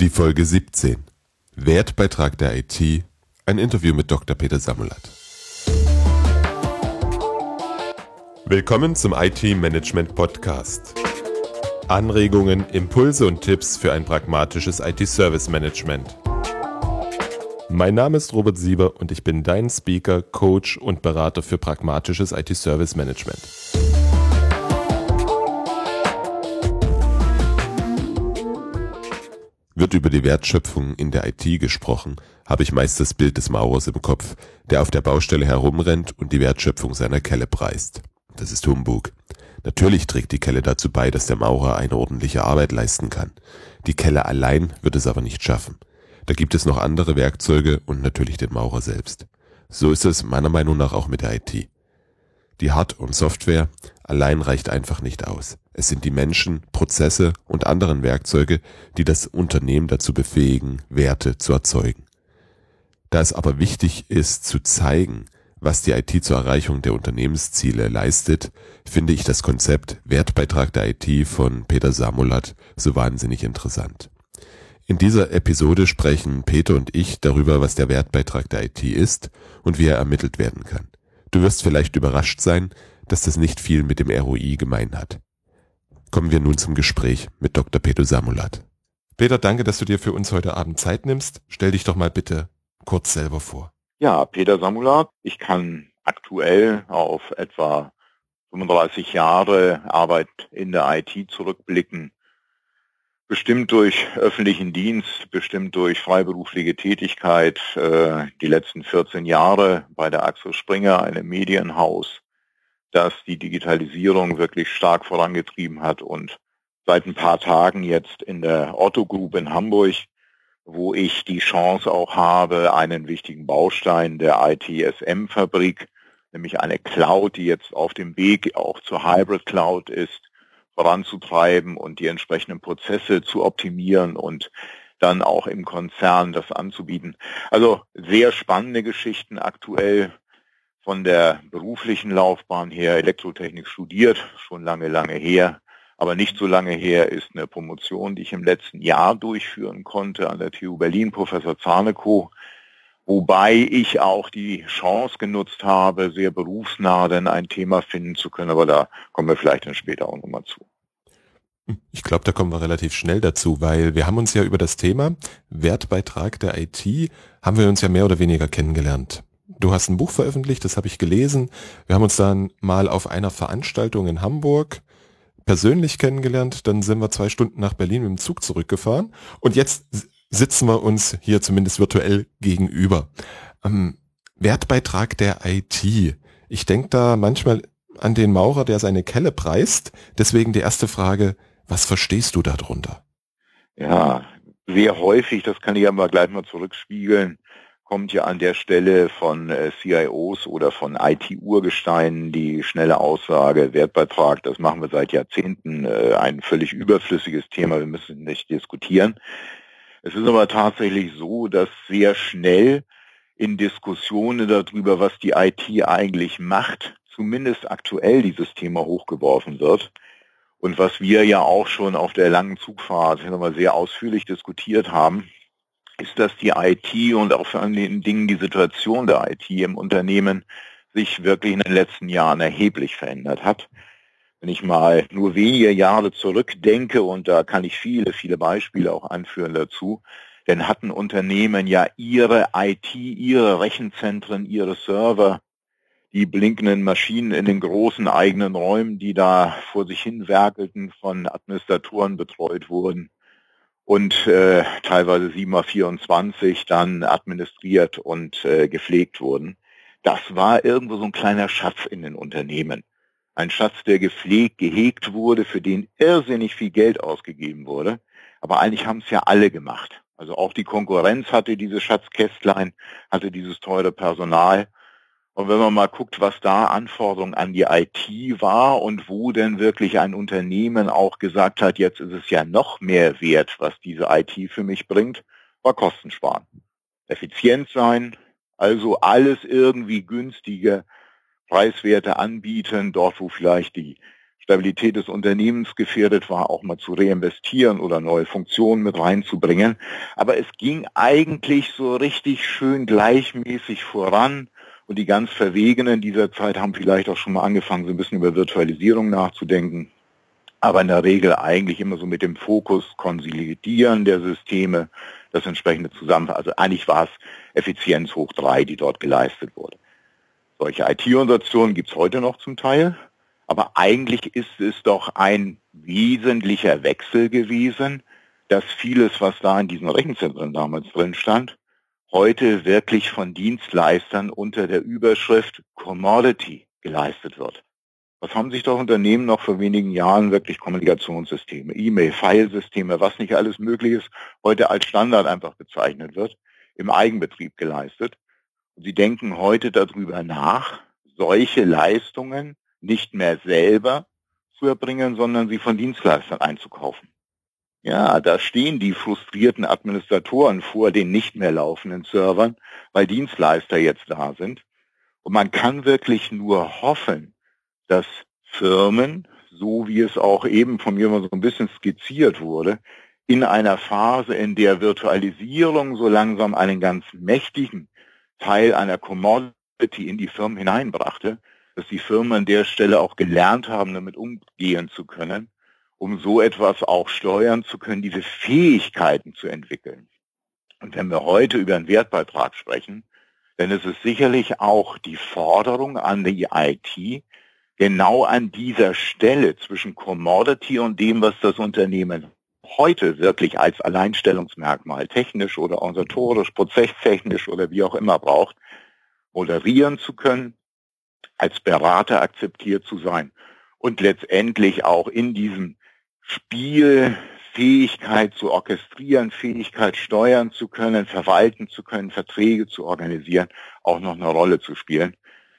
Die Folge 17. Wertbeitrag der IT. Ein Interview mit Dr. Peter Samulat. Willkommen zum IT Management Podcast. Anregungen, Impulse und Tipps für ein pragmatisches IT-Service Management. Mein Name ist Robert Sieber und ich bin dein Speaker, Coach und Berater für pragmatisches IT-Service Management. Wird über die Wertschöpfung in der IT gesprochen, habe ich meist das Bild des Maurers im Kopf, der auf der Baustelle herumrennt und die Wertschöpfung seiner Kelle preist. Das ist Humbug. Natürlich trägt die Kelle dazu bei, dass der Maurer eine ordentliche Arbeit leisten kann. Die Kelle allein wird es aber nicht schaffen. Da gibt es noch andere Werkzeuge und natürlich den Maurer selbst. So ist es meiner Meinung nach auch mit der IT. Die Hard- und Software allein reicht einfach nicht aus. Es sind die Menschen, Prozesse und anderen Werkzeuge, die das Unternehmen dazu befähigen, Werte zu erzeugen. Da es aber wichtig ist zu zeigen, was die IT zur Erreichung der Unternehmensziele leistet, finde ich das Konzept Wertbeitrag der IT von Peter Samulat so wahnsinnig interessant. In dieser Episode sprechen Peter und ich darüber, was der Wertbeitrag der IT ist und wie er ermittelt werden kann. Du wirst vielleicht überrascht sein, dass das nicht viel mit dem ROI gemein hat. Kommen wir nun zum Gespräch mit Dr. Peter Samulat. Peter, danke, dass du dir für uns heute Abend Zeit nimmst. Stell dich doch mal bitte kurz selber vor. Ja, Peter Samulat. Ich kann aktuell auf etwa 35 Jahre Arbeit in der IT zurückblicken. Bestimmt durch öffentlichen Dienst, bestimmt durch freiberufliche Tätigkeit, äh, die letzten 14 Jahre bei der Axel Springer, einem Medienhaus, das die Digitalisierung wirklich stark vorangetrieben hat und seit ein paar Tagen jetzt in der Otto Group in Hamburg, wo ich die Chance auch habe, einen wichtigen Baustein der ITSM-Fabrik, nämlich eine Cloud, die jetzt auf dem Weg auch zur Hybrid Cloud ist, voranzutreiben und die entsprechenden Prozesse zu optimieren und dann auch im Konzern das anzubieten. Also sehr spannende Geschichten aktuell von der beruflichen Laufbahn her Elektrotechnik studiert, schon lange, lange her. Aber nicht so lange her ist eine Promotion, die ich im letzten Jahr durchführen konnte an der TU Berlin, Professor Zahneko, wobei ich auch die Chance genutzt habe, sehr berufsnah denn ein Thema finden zu können, aber da kommen wir vielleicht dann später auch nochmal zu. Ich glaube, da kommen wir relativ schnell dazu, weil wir haben uns ja über das Thema Wertbeitrag der IT, haben wir uns ja mehr oder weniger kennengelernt. Du hast ein Buch veröffentlicht, das habe ich gelesen. Wir haben uns dann mal auf einer Veranstaltung in Hamburg persönlich kennengelernt. Dann sind wir zwei Stunden nach Berlin mit dem Zug zurückgefahren. Und jetzt sitzen wir uns hier zumindest virtuell gegenüber. Ähm, Wertbeitrag der IT. Ich denke da manchmal an den Maurer, der seine Kelle preist. Deswegen die erste Frage, was verstehst du darunter? Ja, sehr häufig, das kann ich aber gleich mal zurückspiegeln, kommt ja an der Stelle von äh, CIOs oder von IT-Urgesteinen die schnelle Aussage, Wertbeitrag, das machen wir seit Jahrzehnten, äh, ein völlig überflüssiges Thema, wir müssen nicht diskutieren. Es ist aber tatsächlich so, dass sehr schnell in Diskussionen darüber, was die IT eigentlich macht, zumindest aktuell dieses Thema hochgeworfen wird. Und was wir ja auch schon auf der langen Zugfahrt sehr ausführlich diskutiert haben, ist, dass die IT und auch vor allen Dingen die Situation der IT im Unternehmen sich wirklich in den letzten Jahren erheblich verändert hat. Wenn ich mal nur wenige Jahre zurückdenke, und da kann ich viele, viele Beispiele auch anführen dazu, denn hatten Unternehmen ja ihre IT, ihre Rechenzentren, ihre Server, die blinkenden Maschinen in den großen eigenen Räumen, die da vor sich hin werkelten, von Administratoren betreut wurden und äh, teilweise 7x24 dann administriert und äh, gepflegt wurden. Das war irgendwo so ein kleiner Schatz in den Unternehmen. Ein Schatz, der gepflegt, gehegt wurde, für den irrsinnig viel Geld ausgegeben wurde. Aber eigentlich haben es ja alle gemacht. Also auch die Konkurrenz hatte diese Schatzkästlein, hatte dieses teure Personal und wenn man mal guckt, was da Anforderungen an die IT war und wo denn wirklich ein Unternehmen auch gesagt hat, jetzt ist es ja noch mehr wert, was diese IT für mich bringt, war Kosten sparen. Effizient sein, also alles irgendwie günstige Preiswerte anbieten, dort wo vielleicht die Stabilität des Unternehmens gefährdet war, auch mal zu reinvestieren oder neue Funktionen mit reinzubringen. Aber es ging eigentlich so richtig schön gleichmäßig voran. Und die ganz Verwegenen dieser Zeit haben vielleicht auch schon mal angefangen, so ein bisschen über Virtualisierung nachzudenken. Aber in der Regel eigentlich immer so mit dem Fokus Konsolidieren der Systeme, das entsprechende Zusammenfassen. Also eigentlich war es Effizienz hoch drei, die dort geleistet wurde. Solche IT-Organisationen gibt es heute noch zum Teil, aber eigentlich ist es doch ein wesentlicher Wechsel gewesen, dass vieles, was da in diesen Rechenzentren damals drin stand, heute wirklich von Dienstleistern unter der Überschrift Commodity geleistet wird. Was haben sich doch Unternehmen noch vor wenigen Jahren wirklich Kommunikationssysteme, E-Mail, Filesysteme, was nicht alles möglich ist, heute als Standard einfach bezeichnet wird, im Eigenbetrieb geleistet. Sie denken heute darüber nach, solche Leistungen nicht mehr selber zu erbringen, sondern sie von Dienstleistern einzukaufen. Ja, da stehen die frustrierten Administratoren vor den nicht mehr laufenden Servern, weil Dienstleister jetzt da sind. Und man kann wirklich nur hoffen, dass Firmen, so wie es auch eben von mir mal so ein bisschen skizziert wurde, in einer Phase, in der Virtualisierung so langsam einen ganz mächtigen Teil einer Commodity in die Firmen hineinbrachte, dass die Firmen an der Stelle auch gelernt haben, damit umgehen zu können, um so etwas auch steuern zu können, diese Fähigkeiten zu entwickeln. Und wenn wir heute über einen Wertbeitrag sprechen, dann ist es sicherlich auch die Forderung an die IT, genau an dieser Stelle zwischen Commodity und dem, was das Unternehmen heute wirklich als Alleinstellungsmerkmal technisch oder organisatorisch, prozesstechnisch oder wie auch immer braucht, moderieren zu können, als Berater akzeptiert zu sein und letztendlich auch in diesem Spiel Fähigkeit zu orchestrieren, Fähigkeit steuern zu können, verwalten zu können, Verträge zu organisieren, auch noch eine Rolle zu spielen.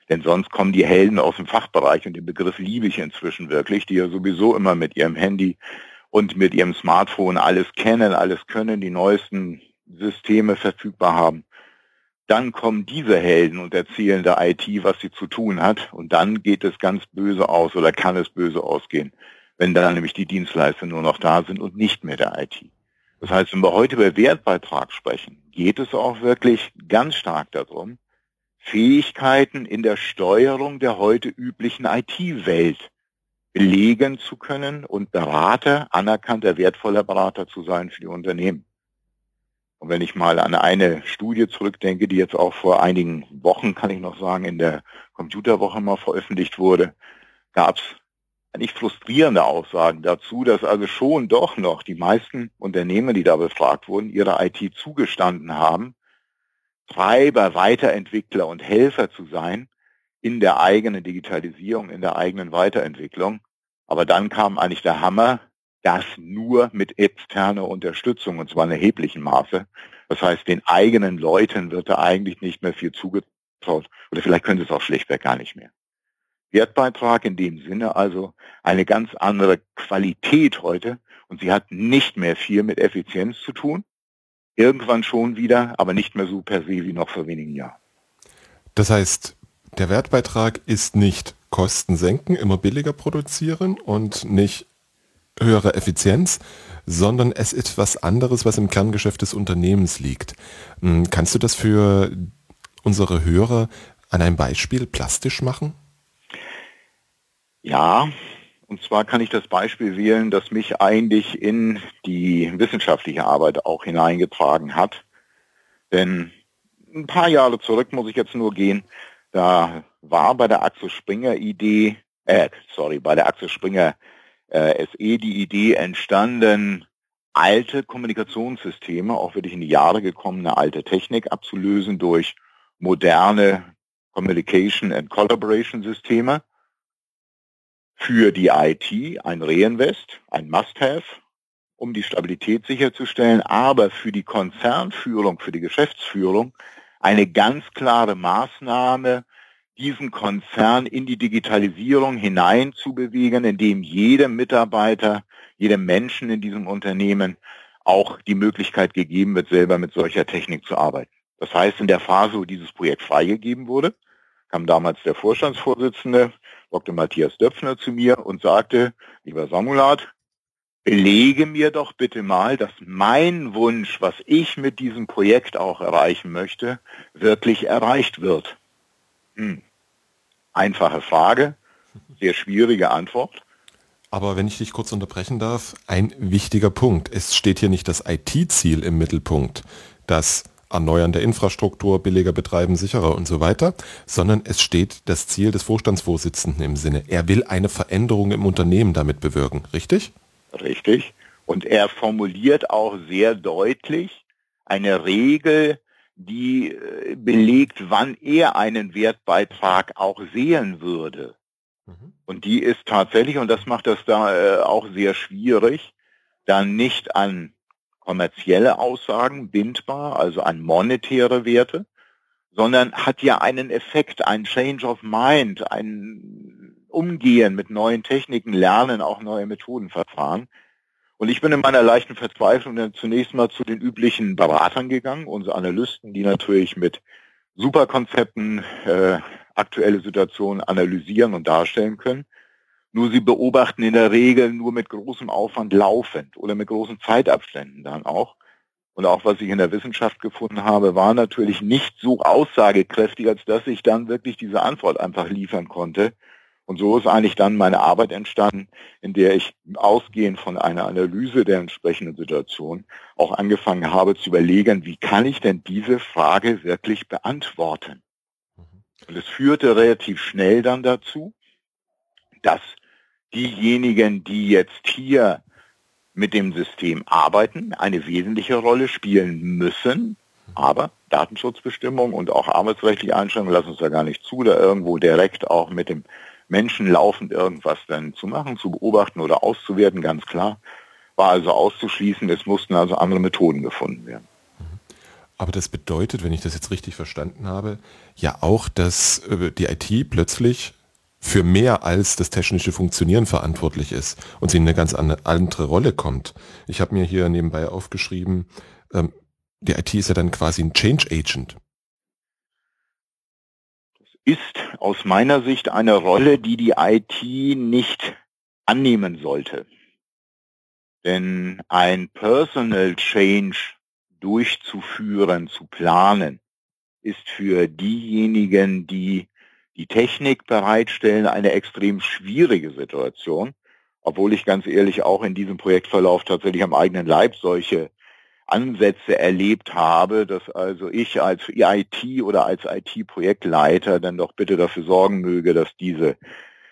Denn sonst kommen die Helden aus dem Fachbereich und den Begriff liebe ich inzwischen wirklich, die ja sowieso immer mit ihrem Handy und mit ihrem Smartphone alles kennen, alles können, die neuesten Systeme verfügbar haben. Dann kommen diese Helden und erzählen der IT, was sie zu tun hat. Und dann geht es ganz böse aus oder kann es böse ausgehen, wenn dann nämlich die Dienstleister nur noch da sind und nicht mehr der IT. Das heißt, wenn wir heute über Wertbeitrag sprechen, geht es auch wirklich ganz stark darum, Fähigkeiten in der Steuerung der heute üblichen IT-Welt belegen zu können und Berater, anerkannter, wertvoller Berater zu sein für die Unternehmen. Und wenn ich mal an eine Studie zurückdenke, die jetzt auch vor einigen Wochen, kann ich noch sagen, in der Computerwoche mal veröffentlicht wurde, gab es eigentlich frustrierende Aussagen dazu, dass also schon doch noch die meisten Unternehmen, die da befragt wurden, ihre IT zugestanden haben, Treiber, Weiterentwickler und Helfer zu sein, in der eigenen Digitalisierung, in der eigenen Weiterentwicklung. Aber dann kam eigentlich der Hammer, das nur mit externer Unterstützung, und zwar in erheblichem Maße. Das heißt, den eigenen Leuten wird da eigentlich nicht mehr viel zugetraut. Oder vielleicht können sie es auch schlichtweg gar nicht mehr. Wertbeitrag in dem Sinne also eine ganz andere Qualität heute und sie hat nicht mehr viel mit Effizienz zu tun. Irgendwann schon wieder, aber nicht mehr so per se wie noch vor wenigen Jahren. Das heißt, der Wertbeitrag ist nicht Kosten senken, immer billiger produzieren und nicht höhere Effizienz, sondern es ist was anderes, was im Kerngeschäft des Unternehmens liegt. Hm, kannst du das für unsere Hörer an einem Beispiel plastisch machen? Ja, und zwar kann ich das Beispiel wählen, das mich eigentlich in die wissenschaftliche Arbeit auch hineingetragen hat. Denn ein paar Jahre zurück muss ich jetzt nur gehen, da war bei der Axel Springer Idee, äh, sorry, bei der Axel Springer äh, SE die Idee entstanden, alte Kommunikationssysteme, auch wirklich in die Jahre gekommene alte Technik abzulösen durch moderne Communication and Collaboration Systeme. Für die IT ein Reinvest, ein Must-Have, um die Stabilität sicherzustellen, aber für die Konzernführung, für die Geschäftsführung eine ganz klare Maßnahme, diesen Konzern in die Digitalisierung hineinzubewegen, indem jedem Mitarbeiter, jedem Menschen in diesem Unternehmen auch die Möglichkeit gegeben wird, selber mit solcher Technik zu arbeiten. Das heißt, in der Phase, wo dieses Projekt freigegeben wurde, kam damals der Vorstandsvorsitzende Dr. Matthias Döpfner zu mir und sagte, lieber Samulat, belege mir doch bitte mal, dass mein Wunsch, was ich mit diesem Projekt auch erreichen möchte, wirklich erreicht wird. Hm. Einfache Frage, sehr schwierige Antwort. Aber wenn ich dich kurz unterbrechen darf, ein wichtiger Punkt. Es steht hier nicht das IT-Ziel im Mittelpunkt, das Erneuern der Infrastruktur, billiger betreiben, sicherer und so weiter, sondern es steht das Ziel des Vorstandsvorsitzenden im Sinne. Er will eine Veränderung im Unternehmen damit bewirken, richtig? Richtig. Und er formuliert auch sehr deutlich eine Regel, die äh, belegt, wann er einen Wertbeitrag auch sehen würde. Mhm. Und die ist tatsächlich, und das macht das da äh, auch sehr schwierig, dann nicht an kommerzielle Aussagen bindbar, also an monetäre Werte, sondern hat ja einen Effekt, ein Change of Mind, ein Umgehen mit neuen Techniken, Lernen, auch neue Methodenverfahren. Und ich bin in meiner leichten Verzweiflung dann zunächst mal zu den üblichen Beratern gegangen, unsere Analysten, die natürlich mit Superkonzepten äh, aktuelle Situationen analysieren und darstellen können. Nur sie beobachten in der Regel nur mit großem Aufwand laufend oder mit großen Zeitabständen dann auch. Und auch was ich in der Wissenschaft gefunden habe, war natürlich nicht so aussagekräftig, als dass ich dann wirklich diese Antwort einfach liefern konnte. Und so ist eigentlich dann meine Arbeit entstanden, in der ich ausgehend von einer Analyse der entsprechenden Situation auch angefangen habe zu überlegen, wie kann ich denn diese Frage wirklich beantworten? Mhm. Und es führte relativ schnell dann dazu, dass diejenigen, die jetzt hier mit dem System arbeiten, eine wesentliche Rolle spielen müssen. Aber Datenschutzbestimmungen und auch arbeitsrechtliche Einschränkungen lassen uns ja gar nicht zu, da irgendwo direkt auch mit dem Menschen laufend irgendwas dann zu machen, zu beobachten oder auszuwerten, ganz klar. War also auszuschließen, es mussten also andere Methoden gefunden werden. Aber das bedeutet, wenn ich das jetzt richtig verstanden habe, ja auch, dass äh, die IT plötzlich für mehr als das technische Funktionieren verantwortlich ist und sie in eine ganz andere Rolle kommt. Ich habe mir hier nebenbei aufgeschrieben, ähm, die IT ist ja dann quasi ein Change Agent. Das ist aus meiner Sicht eine Rolle, die die IT nicht annehmen sollte. Denn ein Personal Change durchzuführen, zu planen, ist für diejenigen, die die Technik bereitstellen, eine extrem schwierige Situation, obwohl ich ganz ehrlich auch in diesem Projektverlauf tatsächlich am eigenen Leib solche Ansätze erlebt habe, dass also ich als IT oder als IT-Projektleiter dann doch bitte dafür sorgen möge, dass diese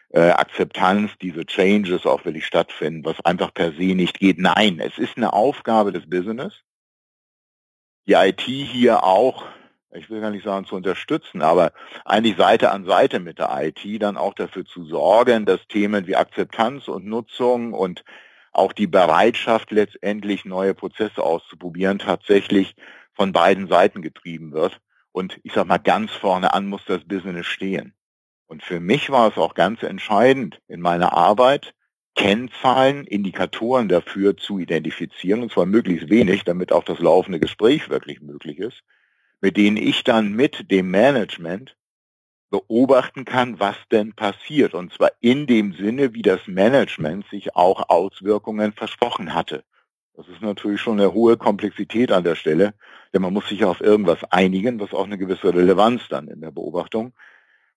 äh, Akzeptanz, diese Changes auch wirklich stattfinden, was einfach per se nicht geht. Nein, es ist eine Aufgabe des Business, die IT hier auch ich will gar nicht sagen zu unterstützen, aber eigentlich Seite an Seite mit der IT dann auch dafür zu sorgen, dass Themen wie Akzeptanz und Nutzung und auch die Bereitschaft letztendlich neue Prozesse auszuprobieren tatsächlich von beiden Seiten getrieben wird. Und ich sag mal, ganz vorne an muss das Business stehen. Und für mich war es auch ganz entscheidend in meiner Arbeit, Kennzahlen, Indikatoren dafür zu identifizieren, und zwar möglichst wenig, damit auch das laufende Gespräch wirklich möglich ist mit denen ich dann mit dem Management beobachten kann, was denn passiert. Und zwar in dem Sinne, wie das Management sich auch Auswirkungen versprochen hatte. Das ist natürlich schon eine hohe Komplexität an der Stelle, denn man muss sich auf irgendwas einigen, was auch eine gewisse Relevanz dann in der Beobachtung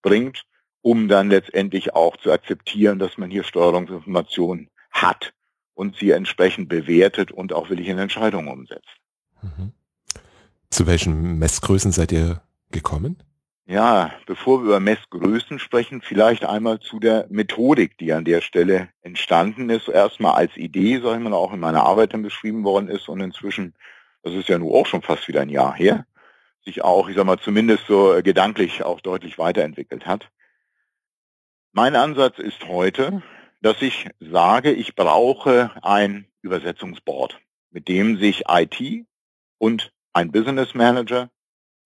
bringt, um dann letztendlich auch zu akzeptieren, dass man hier Steuerungsinformationen hat und sie entsprechend bewertet und auch willig in Entscheidungen umsetzt. Mhm. Zu welchen Messgrößen seid ihr gekommen? Ja, bevor wir über Messgrößen sprechen, vielleicht einmal zu der Methodik, die an der Stelle entstanden ist. Erstmal als Idee, sag ich mal, auch in meiner Arbeit dann beschrieben worden ist und inzwischen, das ist ja nun auch schon fast wieder ein Jahr her, sich auch, ich sag mal, zumindest so gedanklich auch deutlich weiterentwickelt hat. Mein Ansatz ist heute, dass ich sage, ich brauche ein Übersetzungsboard, mit dem sich IT und ein Business Manager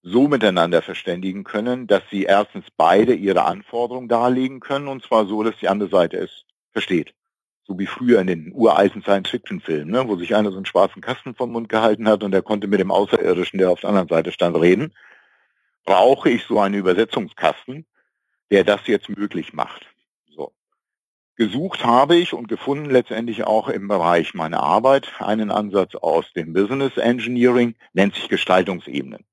so miteinander verständigen können, dass sie erstens beide ihre Anforderungen darlegen können und zwar so, dass die andere Seite es versteht. So wie früher in den uralten Science-Fiction-Filmen, ne, wo sich einer so einen schwarzen Kasten vom Mund gehalten hat und der konnte mit dem Außerirdischen, der auf der anderen Seite stand, reden. Brauche ich so einen Übersetzungskasten, der das jetzt möglich macht. Gesucht habe ich und gefunden letztendlich auch im Bereich meiner Arbeit einen Ansatz aus dem Business Engineering, nennt sich Gestaltungsebenen.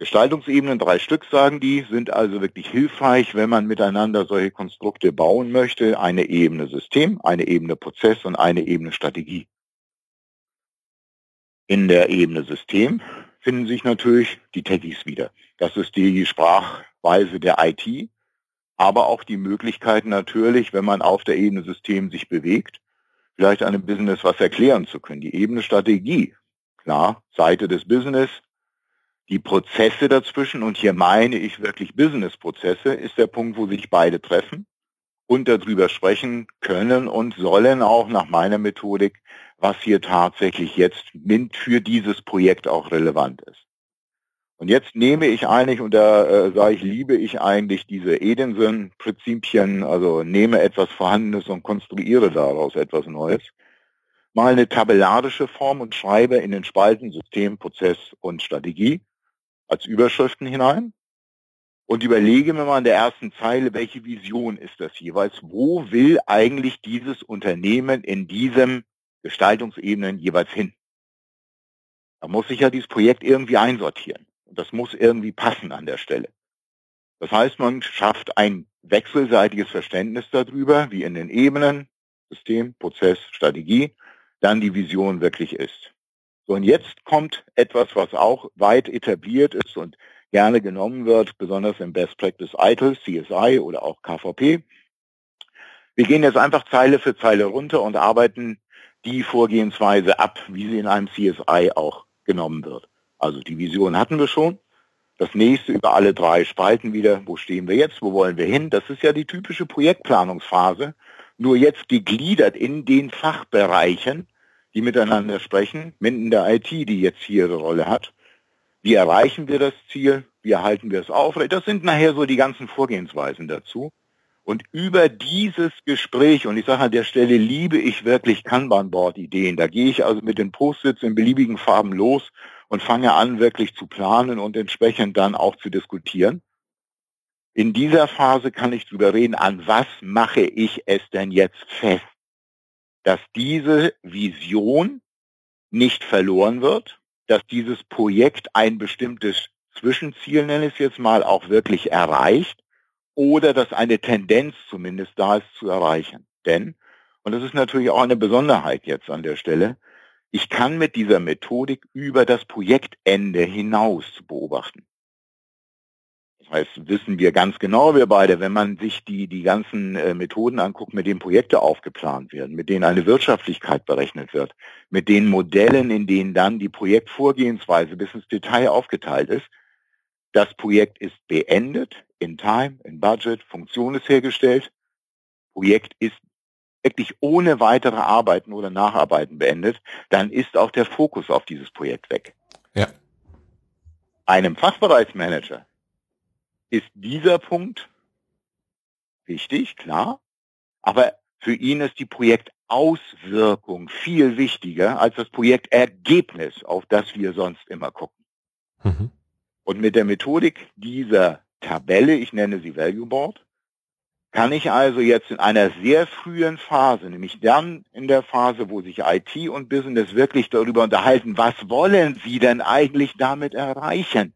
Gestaltungsebenen, drei Stück sagen die, sind also wirklich hilfreich, wenn man miteinander solche Konstrukte bauen möchte. Eine Ebene System, eine Ebene Prozess und eine Ebene Strategie. In der Ebene System finden sich natürlich die Techies wieder. Das ist die Sprachweise der IT, aber auch die Möglichkeit natürlich, wenn man auf der Ebene System sich bewegt, vielleicht einem Business was erklären zu können. Die Ebene Strategie, klar, Seite des Business, die Prozesse dazwischen, und hier meine ich wirklich Business-Prozesse, ist der Punkt, wo sich beide treffen und darüber sprechen können und sollen auch nach meiner Methodik, was hier tatsächlich jetzt für dieses Projekt auch relevant ist. Und jetzt nehme ich eigentlich, und da äh, sage ich, liebe ich eigentlich diese Edinson-Prinzipien, also nehme etwas Vorhandenes und konstruiere daraus etwas Neues, mal eine tabellarische Form und schreibe in den Spalten System, Prozess und Strategie als Überschriften hinein und überlege mir mal in der ersten Zeile, welche Vision ist das jeweils? Wo will eigentlich dieses Unternehmen in diesem Gestaltungsebenen jeweils hin? Da muss ich ja dieses Projekt irgendwie einsortieren. Und das muss irgendwie passen an der Stelle. Das heißt, man schafft ein wechselseitiges Verständnis darüber, wie in den Ebenen, System, Prozess, Strategie, dann die Vision wirklich ist. So, und jetzt kommt etwas, was auch weit etabliert ist und gerne genommen wird, besonders im Best Practice ITIL, CSI oder auch KVP. Wir gehen jetzt einfach Zeile für Zeile runter und arbeiten die Vorgehensweise ab, wie sie in einem CSI auch genommen wird. Also die Vision hatten wir schon. Das nächste über alle drei Spalten wieder, wo stehen wir jetzt, wo wollen wir hin? Das ist ja die typische Projektplanungsphase, nur jetzt gegliedert in den Fachbereichen, die miteinander sprechen, in der IT, die jetzt hier ihre Rolle hat. Wie erreichen wir das Ziel? Wie erhalten wir es aufrecht? Das sind nachher so die ganzen Vorgehensweisen dazu. Und über dieses Gespräch, und ich sage an der Stelle, liebe ich wirklich Kanban-Board-Ideen. Da gehe ich also mit den Post-its in beliebigen Farben los und fange an, wirklich zu planen und entsprechend dann auch zu diskutieren. In dieser Phase kann ich drüber reden, an was mache ich es denn jetzt fest, dass diese Vision nicht verloren wird, dass dieses Projekt ein bestimmtes Zwischenziel, nenne ich es jetzt mal, auch wirklich erreicht oder dass eine Tendenz zumindest da ist zu erreichen. Denn, und das ist natürlich auch eine Besonderheit jetzt an der Stelle, ich kann mit dieser Methodik über das Projektende hinaus beobachten. Das heißt, wissen wir ganz genau, wir beide, wenn man sich die, die ganzen äh, Methoden anguckt, mit denen Projekte aufgeplant werden, mit denen eine Wirtschaftlichkeit berechnet wird, mit den Modellen, in denen dann die Projektvorgehensweise bis ins Detail aufgeteilt ist, das Projekt ist beendet, in Time, in Budget, Funktion ist hergestellt, Projekt ist wirklich ohne weitere Arbeiten oder Nacharbeiten beendet, dann ist auch der Fokus auf dieses Projekt weg. Ja. Einem Fachbereichsmanager ist dieser Punkt wichtig, klar, aber für ihn ist die Projektauswirkung viel wichtiger als das Projektergebnis, auf das wir sonst immer gucken. Mhm. Und mit der Methodik dieser Tabelle, ich nenne sie Value Board, kann ich also jetzt in einer sehr frühen Phase, nämlich dann in der Phase, wo sich IT und Business wirklich darüber unterhalten, was wollen sie denn eigentlich damit erreichen,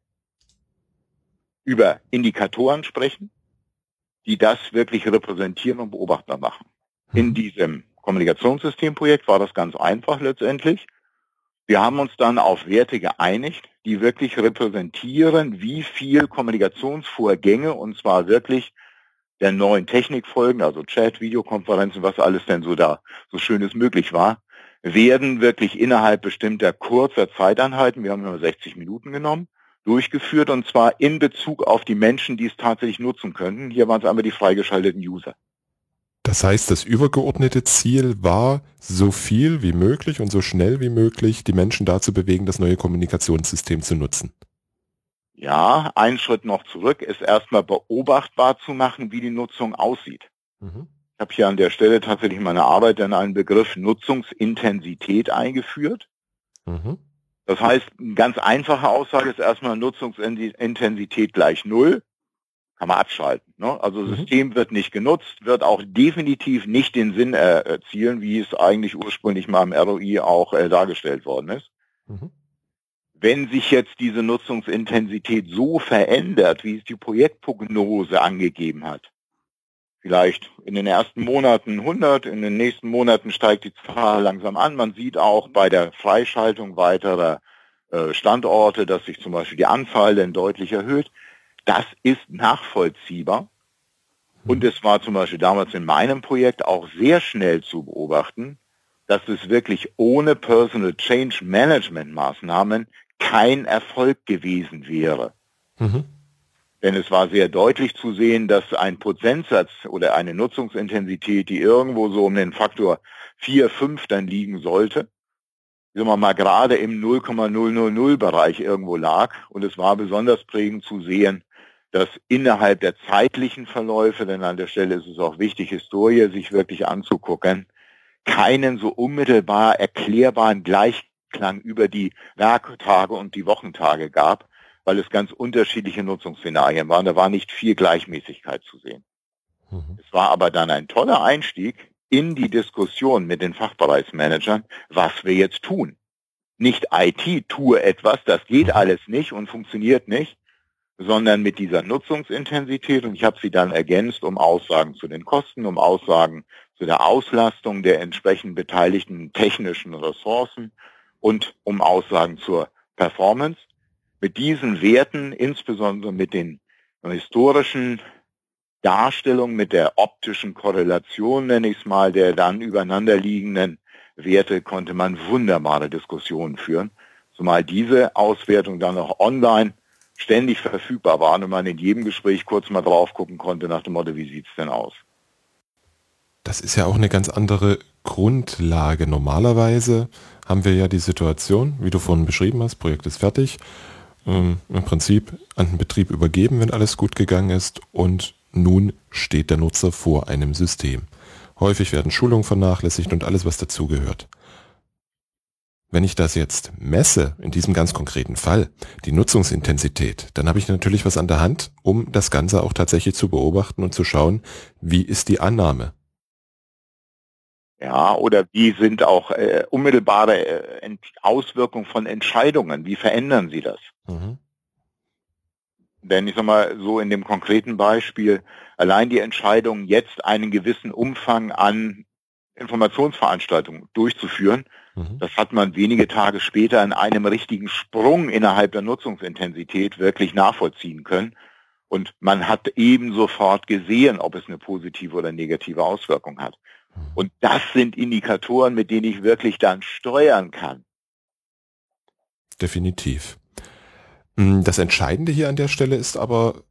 über Indikatoren sprechen, die das wirklich repräsentieren und beobachtbar machen. In mhm. diesem Kommunikationssystemprojekt war das ganz einfach letztendlich. Wir haben uns dann auf Werte geeinigt, die wirklich repräsentieren, wie viel Kommunikationsvorgänge, und zwar wirklich der neuen Technik folgen, also Chat, Videokonferenzen, was alles denn so da so schönes möglich war, werden wirklich innerhalb bestimmter kurzer Zeiteinheiten, wir haben immer 60 Minuten genommen, durchgeführt und zwar in Bezug auf die Menschen, die es tatsächlich nutzen könnten. Hier waren es einmal die freigeschalteten User. Das heißt, das übergeordnete Ziel war, so viel wie möglich und so schnell wie möglich die Menschen dazu bewegen, das neue Kommunikationssystem zu nutzen. Ja, einen Schritt noch zurück ist erstmal beobachtbar zu machen, wie die Nutzung aussieht. Mhm. Ich habe hier an der Stelle tatsächlich meine Arbeit in einen Begriff Nutzungsintensität eingeführt. Mhm. Das heißt, eine ganz einfache Aussage ist erstmal Nutzungsintensität gleich Null. kann man abschalten. Ne? Also mhm. System wird nicht genutzt, wird auch definitiv nicht den Sinn äh, erzielen, wie es eigentlich ursprünglich mal im ROI auch äh, dargestellt worden ist. Mhm. Wenn sich jetzt diese Nutzungsintensität so verändert, wie es die Projektprognose angegeben hat, vielleicht in den ersten Monaten 100, in den nächsten Monaten steigt die Zahl langsam an. Man sieht auch bei der Freischaltung weiterer äh, Standorte, dass sich zum Beispiel die Anzahl dann deutlich erhöht das ist nachvollziehbar. Und es war zum Beispiel damals in meinem Projekt auch sehr schnell zu beobachten, dass es wirklich ohne Personal Change Management Maßnahmen kein Erfolg gewesen wäre. Mhm. Denn es war sehr deutlich zu sehen, dass ein Prozentsatz oder eine Nutzungsintensität, die irgendwo so um den Faktor 4, 5 dann liegen sollte, sagen wir mal gerade im 0,000 Bereich irgendwo lag. Und es war besonders prägend zu sehen, dass innerhalb der zeitlichen Verläufe, denn an der Stelle ist es auch wichtig, Historie sich wirklich anzugucken, keinen so unmittelbar erklärbaren Gleichklang über die Werktage und die Wochentage gab, weil es ganz unterschiedliche Nutzungsszenarien waren. Da war nicht viel Gleichmäßigkeit zu sehen. Mhm. Es war aber dann ein toller Einstieg in die Diskussion mit den Fachbereichsmanagern, was wir jetzt tun. Nicht IT tue etwas, das geht mhm. alles nicht und funktioniert nicht, sondern mit dieser Nutzungsintensität. Und ich habe sie dann ergänzt um Aussagen zu den Kosten, um Aussagen zu der Auslastung der entsprechend beteiligten technischen Ressourcen und um Aussagen zur Performance. Mit diesen Werten, insbesondere mit den historischen Darstellungen, mit der optischen Korrelation, nenne ich es mal, der dann übereinander liegenden Werte, konnte man wunderbare Diskussionen führen. Zumal diese Auswertung dann noch online ständig verfügbar waren und man in jedem Gespräch kurz mal drauf gucken konnte nach dem Motto, wie sieht's denn aus? Das ist ja auch eine ganz andere Grundlage. Normalerweise haben wir ja die Situation, wie du vorhin beschrieben hast, Projekt ist fertig, ähm, im Prinzip an den Betrieb übergeben, wenn alles gut gegangen ist und nun steht der Nutzer vor einem System. Häufig werden Schulungen vernachlässigt und alles, was dazugehört. Wenn ich das jetzt messe, in diesem ganz konkreten Fall, die Nutzungsintensität, dann habe ich natürlich was an der Hand, um das Ganze auch tatsächlich zu beobachten und zu schauen, wie ist die Annahme. Ja, oder wie sind auch äh, unmittelbare äh, Auswirkungen von Entscheidungen, wie verändern sie das? Mhm. Denn ich sag mal, so in dem konkreten Beispiel, allein die Entscheidung, jetzt einen gewissen Umfang an Informationsveranstaltungen durchzuführen, Mhm. Das hat man wenige Tage später in einem richtigen Sprung innerhalb der Nutzungsintensität wirklich nachvollziehen können. Und man hat eben sofort gesehen, ob es eine positive oder negative Auswirkung hat. Mhm. Und das sind Indikatoren, mit denen ich wirklich dann steuern kann. Definitiv. Hm, das Entscheidende hier an der Stelle ist aber,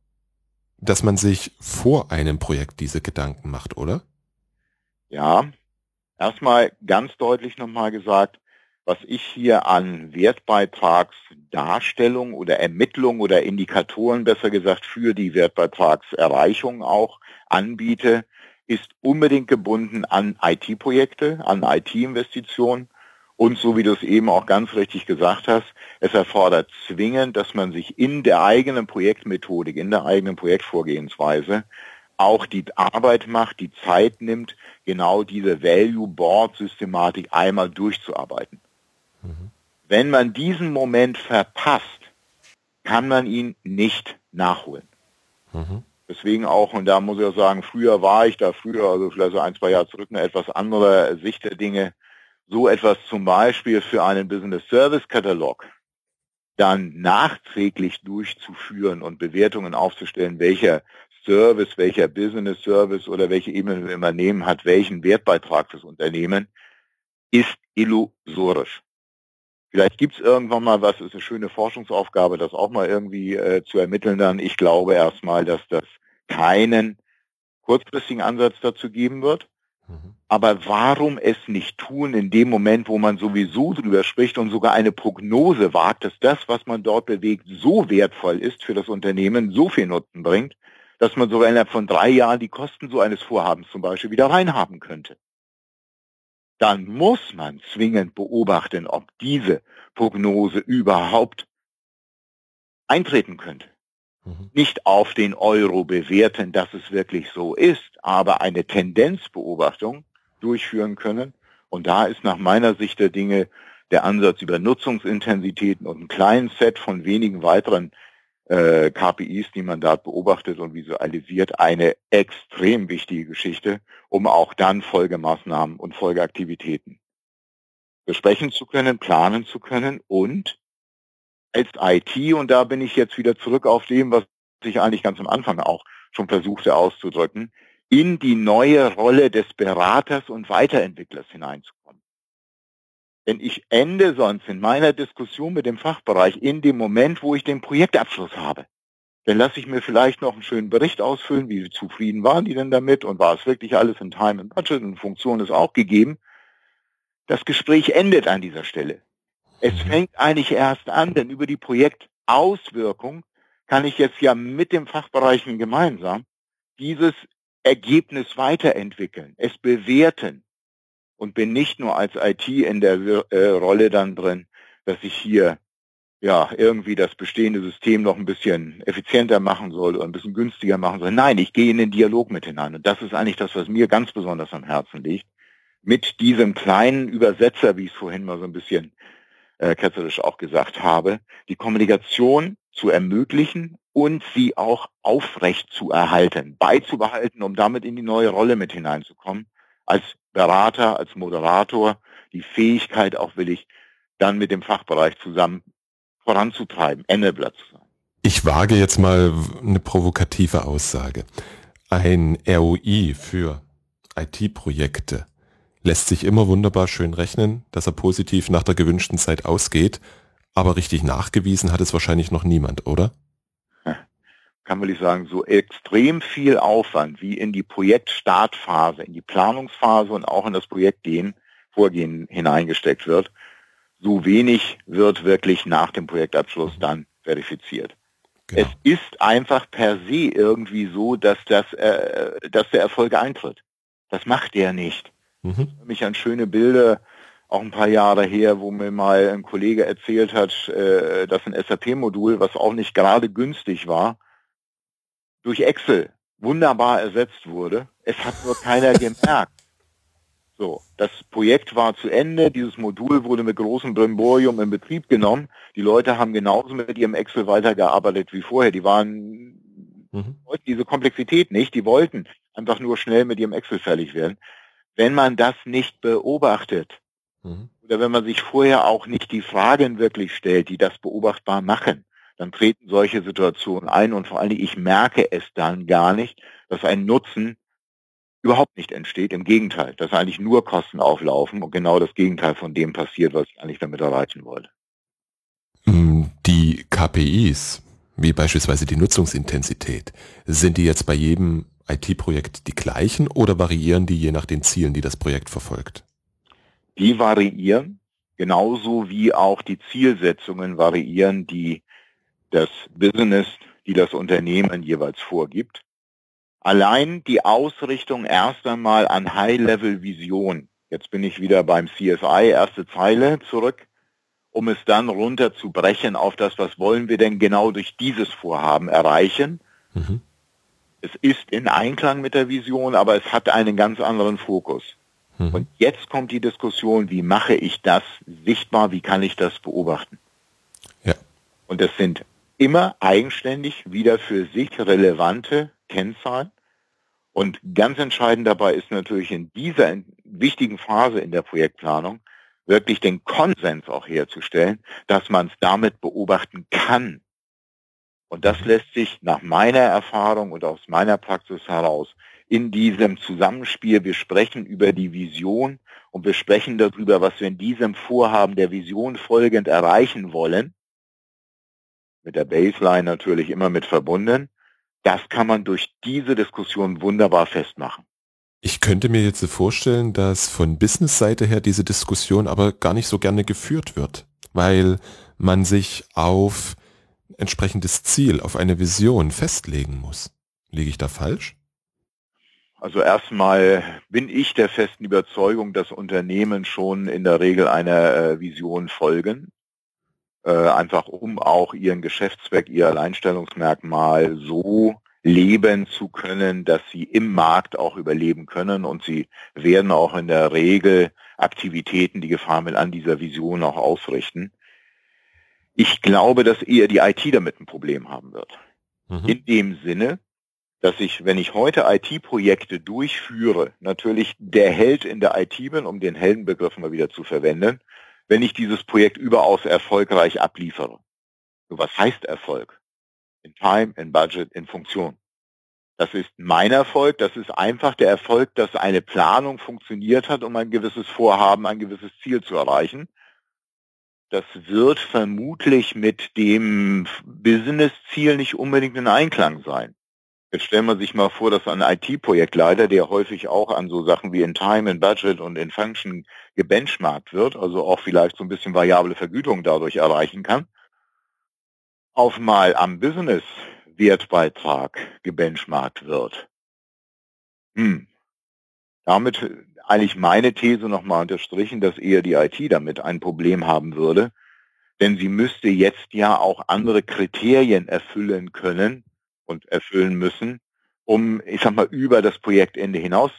dass man sich vor einem Projekt diese Gedanken macht, oder? Ja, Erstmal ganz deutlich nochmal gesagt, was ich hier an Wertbeitragsdarstellung oder Ermittlung oder Indikatoren besser gesagt für die Wertbeitragserreichung auch anbiete, ist unbedingt gebunden an IT-Projekte, an IT-Investitionen und so wie du es eben auch ganz richtig gesagt hast, es erfordert zwingend, dass man sich in der eigenen Projektmethodik, in der eigenen Projektvorgehensweise auch die Arbeit macht, die Zeit nimmt, genau diese Value Board Systematik einmal durchzuarbeiten. Mhm. Wenn man diesen Moment verpasst, kann man ihn nicht nachholen. Mhm. Deswegen auch, und da muss ich auch sagen, früher war ich da früher, also vielleicht so ein, zwei Jahre zurück, eine etwas andere Sicht der Dinge. So etwas zum Beispiel für einen Business Service Katalog dann nachträglich durchzuführen und Bewertungen aufzustellen, welcher Service, welcher Business Service oder welche Ebene wir immer nehmen, hat welchen Wertbeitrag fürs Unternehmen, ist illusorisch. Vielleicht gibt es irgendwann mal was, ist eine schöne Forschungsaufgabe, das auch mal irgendwie äh, zu ermitteln dann. Ich glaube erstmal, dass das keinen kurzfristigen Ansatz dazu geben wird. Mhm. Aber warum es nicht tun in dem Moment, wo man sowieso drüber spricht und sogar eine Prognose wagt, dass das, was man dort bewegt, so wertvoll ist für das Unternehmen, so viel Nutzen bringt, dass man sogar innerhalb von drei Jahren die Kosten so eines Vorhabens zum Beispiel wieder reinhaben könnte. Dann muss man zwingend beobachten, ob diese Prognose überhaupt eintreten könnte. Mhm. Nicht auf den Euro bewerten, dass es wirklich so ist, aber eine Tendenzbeobachtung durchführen können. Und da ist nach meiner Sicht der Dinge der Ansatz über Nutzungsintensitäten und einen kleinen Set von wenigen weiteren äh, KPIs, die man da beobachtet und visualisiert, eine extrem wichtige Geschichte, um auch dann Folgemaßnahmen und Folgeaktivitäten besprechen zu können, planen zu können und als IT, und da bin ich jetzt wieder zurück auf dem, was ich eigentlich ganz am Anfang auch schon versuchte auszudrücken, in die neue Rolle des Beraters und Weiterentwicklers hineinzukommen. Denn ich ende sonst in meiner Diskussion mit dem Fachbereich in dem Moment, wo ich den Projektabschluss habe. Dann lasse ich mir vielleicht noch einen schönen Bericht ausfüllen, wie zufrieden waren die denn damit und war es wirklich alles in Time and Budget und Funktion ist auch gegeben. Das Gespräch endet an dieser Stelle. Es mhm. fängt eigentlich erst an, denn über die Projektauswirkung kann ich jetzt ja mit dem Fachbereichen gemeinsam dieses Ergebnis weiterentwickeln, es bewerten und bin nicht nur als IT in der äh, Rolle dann drin, dass ich hier ja irgendwie das bestehende System noch ein bisschen effizienter machen soll oder ein bisschen günstiger machen soll. Nein, ich gehe in den Dialog mit hinein und das ist eigentlich das, was mir ganz besonders am Herzen liegt. Mit diesem kleinen Übersetzer, wie ich es vorhin mal so ein bisschen äh, ketzerisch auch gesagt habe, die Kommunikation zu ermöglichen und sie auch aufrecht zu erhalten, beizubehalten, um damit in die neue Rolle mit hineinzukommen. Als Berater, als Moderator, die Fähigkeit auch will ich dann mit dem Fachbereich zusammen voranzutreiben, Enabler zu sein. Ich wage jetzt mal eine provokative Aussage. Ein ROI für IT-Projekte lässt sich immer wunderbar schön rechnen, dass er positiv nach der gewünschten Zeit ausgeht, aber richtig nachgewiesen hat es wahrscheinlich noch niemand, oder? Kann man nicht sagen, so extrem viel Aufwand wie in die Projektstartphase, in die Planungsphase und auch in das Projektgehen, Vorgehen hineingesteckt wird, so wenig wird wirklich nach dem Projektabschluss dann verifiziert. Genau. Es ist einfach per se irgendwie so, dass, das, äh, dass der Erfolg eintritt. Das macht er nicht. Mhm. Mich an schöne Bilder, auch ein paar Jahre her, wo mir mal ein Kollege erzählt hat, äh, dass ein SAP-Modul, was auch nicht gerade günstig war, durch Excel wunderbar ersetzt wurde. Es hat nur keiner gemerkt. So, das Projekt war zu Ende, dieses Modul wurde mit großem Brimborium in Betrieb genommen. Die Leute haben genauso mit ihrem Excel weitergearbeitet wie vorher. Die waren mhm. diese Komplexität nicht, die wollten einfach nur schnell mit ihrem Excel fertig werden wenn man das nicht beobachtet mhm. oder wenn man sich vorher auch nicht die Fragen wirklich stellt, die das beobachtbar machen, dann treten solche Situationen ein und vor allen Dingen, ich merke es dann gar nicht, dass ein Nutzen überhaupt nicht entsteht. Im Gegenteil, dass eigentlich nur Kosten auflaufen und genau das Gegenteil von dem passiert, was ich eigentlich damit erreichen wollte. Mm, die KPIs, wie beispielsweise die Nutzungsintensität, sind die jetzt bei jedem IT-Projekt die gleichen oder variieren die je nach den Zielen, die das Projekt verfolgt? Die variieren, genauso wie auch die Zielsetzungen variieren, die das Business, die das Unternehmen jeweils vorgibt. Allein die Ausrichtung erst einmal an High-Level-Vision. Jetzt bin ich wieder beim CSI, erste Zeile zurück, um es dann runterzubrechen auf das, was wollen wir denn genau durch dieses Vorhaben erreichen. Mhm. Es ist in Einklang mit der Vision, aber es hat einen ganz anderen Fokus. Mhm. Und jetzt kommt die Diskussion, wie mache ich das sichtbar, wie kann ich das beobachten? Ja. Und das sind immer eigenständig wieder für sich relevante Kennzahlen. Und ganz entscheidend dabei ist natürlich in dieser wichtigen Phase in der Projektplanung wirklich den Konsens auch herzustellen, dass man es damit beobachten kann. Und das lässt sich nach meiner Erfahrung und aus meiner Praxis heraus in diesem Zusammenspiel, wir sprechen über die Vision und wir sprechen darüber, was wir in diesem Vorhaben der Vision folgend erreichen wollen, mit der Baseline natürlich immer mit verbunden, das kann man durch diese Diskussion wunderbar festmachen. Ich könnte mir jetzt vorstellen, dass von Business-Seite her diese Diskussion aber gar nicht so gerne geführt wird, weil man sich auf entsprechendes Ziel, auf eine Vision festlegen muss. Liege ich da falsch? Also erstmal bin ich der festen Überzeugung, dass Unternehmen schon in der Regel einer äh, Vision folgen. äh, einfach um auch ihren Geschäftszweck, ihr Alleinstellungsmerkmal so leben zu können, dass sie im Markt auch überleben können und sie werden auch in der Regel Aktivitäten, die Gefahrmittel an dieser Vision auch ausrichten. Ich glaube, dass eher die IT damit ein Problem haben wird. Mhm. In dem Sinne, dass ich, wenn ich heute IT-Projekte durchführe, natürlich der Held in der IT bin, um den Heldenbegriff mal wieder zu verwenden, wenn ich dieses Projekt überaus erfolgreich abliefere. So, was heißt Erfolg? In Time, in Budget, in Funktion. Das ist mein Erfolg, das ist einfach der Erfolg, dass eine Planung funktioniert hat, um ein gewisses Vorhaben, ein gewisses Ziel zu erreichen. Das wird vermutlich mit dem Business-Ziel nicht unbedingt in Einklang sein. Jetzt stellen wir sich mal vor, dass ein IT-Projektleiter, der häufig auch an so Sachen wie in Time, in Budget und in Function gebenchmarkt wird, also auch vielleicht so ein bisschen variable Vergütung dadurch erreichen kann, auf mal am Business-Wertbeitrag gebenchmarkt wird. Hm. Damit eigentlich meine These nochmal unterstrichen, dass eher die IT damit ein Problem haben würde, denn sie müsste jetzt ja auch andere Kriterien erfüllen können, und erfüllen müssen, um, ich sag mal, über das Projektende hinaus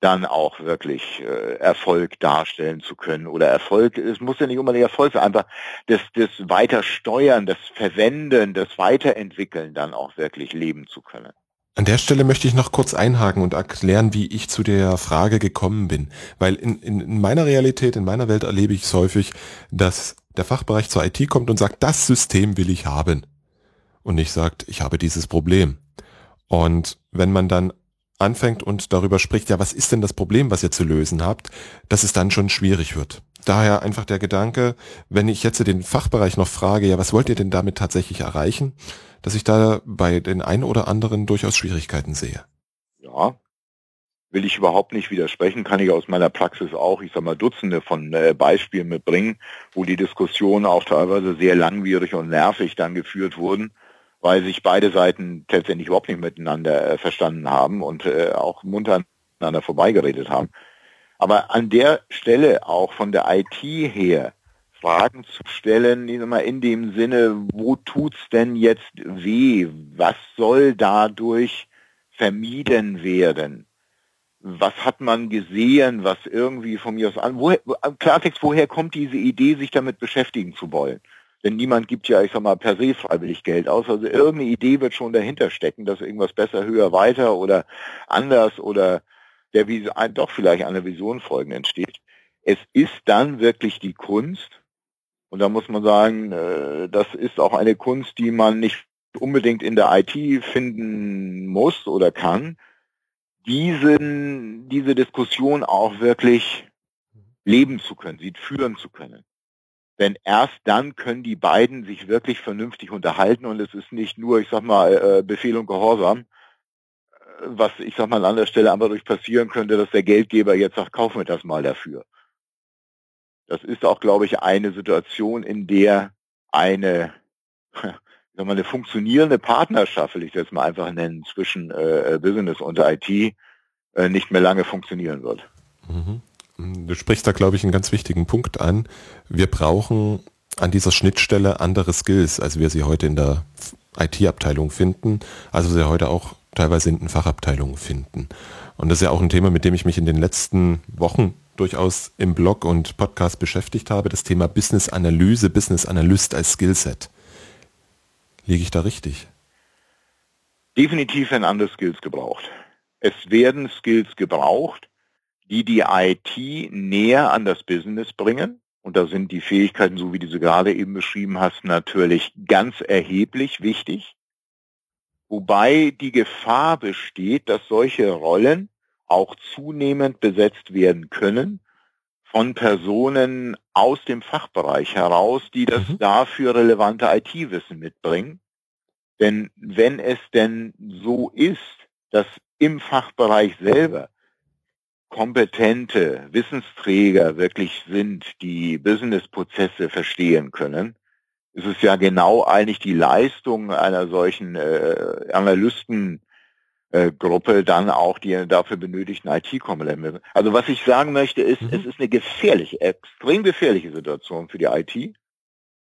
dann auch wirklich äh, Erfolg darstellen zu können. Oder Erfolg, es muss ja nicht unbedingt Erfolg sein, einfach das, das Weitersteuern, das Verwenden, das Weiterentwickeln dann auch wirklich leben zu können. An der Stelle möchte ich noch kurz einhaken und erklären, wie ich zu der Frage gekommen bin. Weil in, in, in meiner Realität, in meiner Welt erlebe ich es häufig, dass der Fachbereich zur IT kommt und sagt, das System will ich haben und nicht sagt, ich habe dieses Problem. Und wenn man dann anfängt und darüber spricht, ja, was ist denn das Problem, was ihr zu lösen habt, dass es dann schon schwierig wird. Daher einfach der Gedanke, wenn ich jetzt den Fachbereich noch frage, ja, was wollt ihr denn damit tatsächlich erreichen, dass ich da bei den einen oder anderen durchaus Schwierigkeiten sehe. Ja, will ich überhaupt nicht widersprechen, kann ich aus meiner Praxis auch, ich sag mal, Dutzende von äh, Beispielen mitbringen, wo die Diskussionen auch teilweise sehr langwierig und nervig dann geführt wurden weil sich beide Seiten tatsächlich überhaupt nicht miteinander äh, verstanden haben und äh, auch munter aneinander vorbeigeredet haben. Aber an der Stelle auch von der IT her Fragen zu stellen, in dem Sinne, wo tut's denn jetzt weh? Was soll dadurch vermieden werden? Was hat man gesehen, was irgendwie von mir aus an? Woher, Klartext, woher kommt diese Idee, sich damit beschäftigen zu wollen? Denn niemand gibt ja, ich sag mal, per se freiwillig Geld aus. Also irgendeine Idee wird schon dahinter stecken, dass irgendwas besser, höher, weiter oder anders oder der doch vielleicht eine Vision folgen entsteht. Es ist dann wirklich die Kunst, und da muss man sagen, äh, das ist auch eine Kunst, die man nicht unbedingt in der IT finden muss oder kann, diesen, diese Diskussion auch wirklich leben zu können, sie führen zu können. Denn erst dann können die beiden sich wirklich vernünftig unterhalten und es ist nicht nur, ich sag mal, äh, Befehl und Gehorsam, äh, was ich sag mal an anderer Stelle einfach durch passieren könnte, dass der Geldgeber jetzt sagt, kaufen wir das mal dafür. Das ist auch, glaube ich, eine Situation, in der eine, ich sag mal, eine funktionierende Partnerschaft, will ich das mal einfach nennen, zwischen äh, Business und IT äh, nicht mehr lange funktionieren wird. Mhm. Du sprichst da, glaube ich, einen ganz wichtigen Punkt an. Wir brauchen an dieser Schnittstelle andere Skills, als wir sie heute in der IT-Abteilung finden, also sie heute auch teilweise in den Fachabteilungen finden. Und das ist ja auch ein Thema, mit dem ich mich in den letzten Wochen durchaus im Blog und Podcast beschäftigt habe, das Thema Business Analyse, Business Analyst als Skillset. Liege ich da richtig? Definitiv werden andere Skills gebraucht. Es werden Skills gebraucht, die die IT näher an das Business bringen. Und da sind die Fähigkeiten, so wie du sie gerade eben beschrieben hast, natürlich ganz erheblich wichtig. Wobei die Gefahr besteht, dass solche Rollen auch zunehmend besetzt werden können von Personen aus dem Fachbereich heraus, die das mhm. dafür relevante IT-Wissen mitbringen. Denn wenn es denn so ist, dass im Fachbereich selber kompetente Wissensträger wirklich sind, die Businessprozesse verstehen können, ist es ja genau eigentlich die Leistung einer solchen äh, Analystengruppe, äh, dann auch die dafür benötigten IT-Kompetenzen. Also was ich sagen möchte ist, mhm. es ist eine gefährliche, extrem gefährliche Situation für die IT,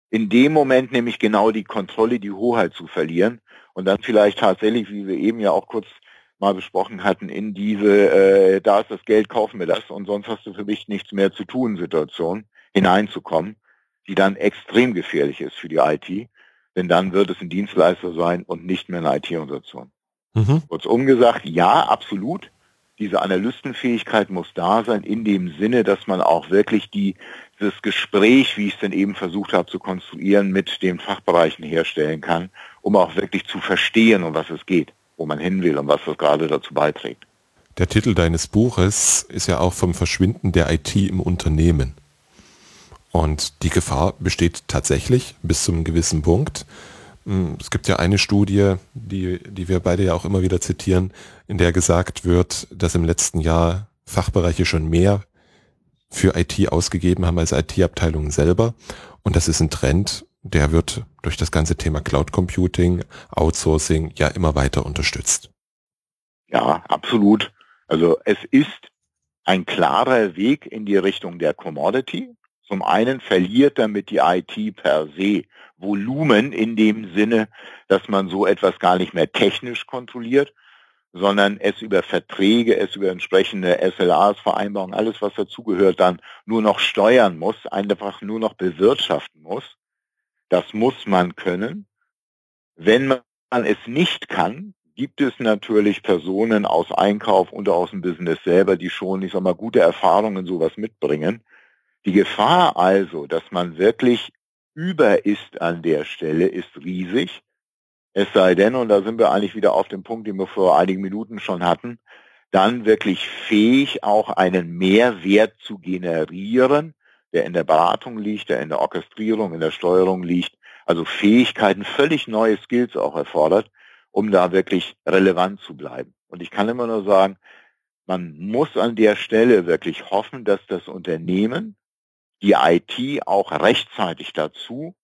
in dem Moment nämlich genau die Kontrolle, die Hoheit zu verlieren und dann vielleicht tatsächlich, wie wir eben ja auch kurz mal besprochen hatten, in diese, äh, da ist das Geld, kaufen wir das und sonst hast du für mich nichts mehr zu tun Situation hineinzukommen, die dann extrem gefährlich ist für die IT, denn dann wird es ein Dienstleister sein und nicht mehr eine IT-Organisation. Mhm. Kurzum gesagt, ja, absolut. Diese Analystenfähigkeit muss da sein, in dem Sinne, dass man auch wirklich die, dieses Gespräch, wie ich es denn eben versucht habe zu konstruieren, mit den Fachbereichen herstellen kann, um auch wirklich zu verstehen, um was es geht wo man hin will und was das gerade dazu beiträgt. Der Titel deines Buches ist ja auch vom Verschwinden der IT im Unternehmen. Und die Gefahr besteht tatsächlich bis zu einem gewissen Punkt. Hm, es gibt ja eine Studie, die, die wir beide ja auch immer wieder zitieren, in der gesagt wird, dass im letzten Jahr Fachbereiche schon mehr für IT ausgegeben haben als IT-Abteilungen selber. Und das ist ein Trend, der wird durch das ganze Thema Cloud Computing, Outsourcing ja immer weiter unterstützt. Ja, absolut. Also es ist ein klarer Weg in die Richtung der Commodity. Zum einen verliert damit die IT per se Volumen in dem Sinne, dass man so etwas gar nicht mehr technisch kontrolliert, sondern es über Verträge, es über entsprechende SLAs, Vereinbarungen, alles was dazugehört, dann nur noch steuern muss, einfach nur noch bewirtschaften muss. Das muss man können. Wenn man es nicht kann, gibt es natürlich Personen aus Einkauf und aus dem Business selber, die schon, ich sag mal, gute Erfahrungen sowas mitbringen. Die Gefahr also, dass man wirklich über ist an der Stelle, ist riesig. Es sei denn, und da sind wir eigentlich wieder auf dem Punkt, den wir vor einigen Minuten schon hatten, dann wirklich fähig, auch einen Mehrwert zu generieren, der in der Beratung liegt, der in der Orchestrierung, in der Steuerung liegt, also Fähigkeiten, völlig neue Skills auch erfordert, um da wirklich relevant zu bleiben. Und ich kann immer nur sagen, man muss an der Stelle wirklich hoffen, dass das Unternehmen die IT auch rechtzeitig dazu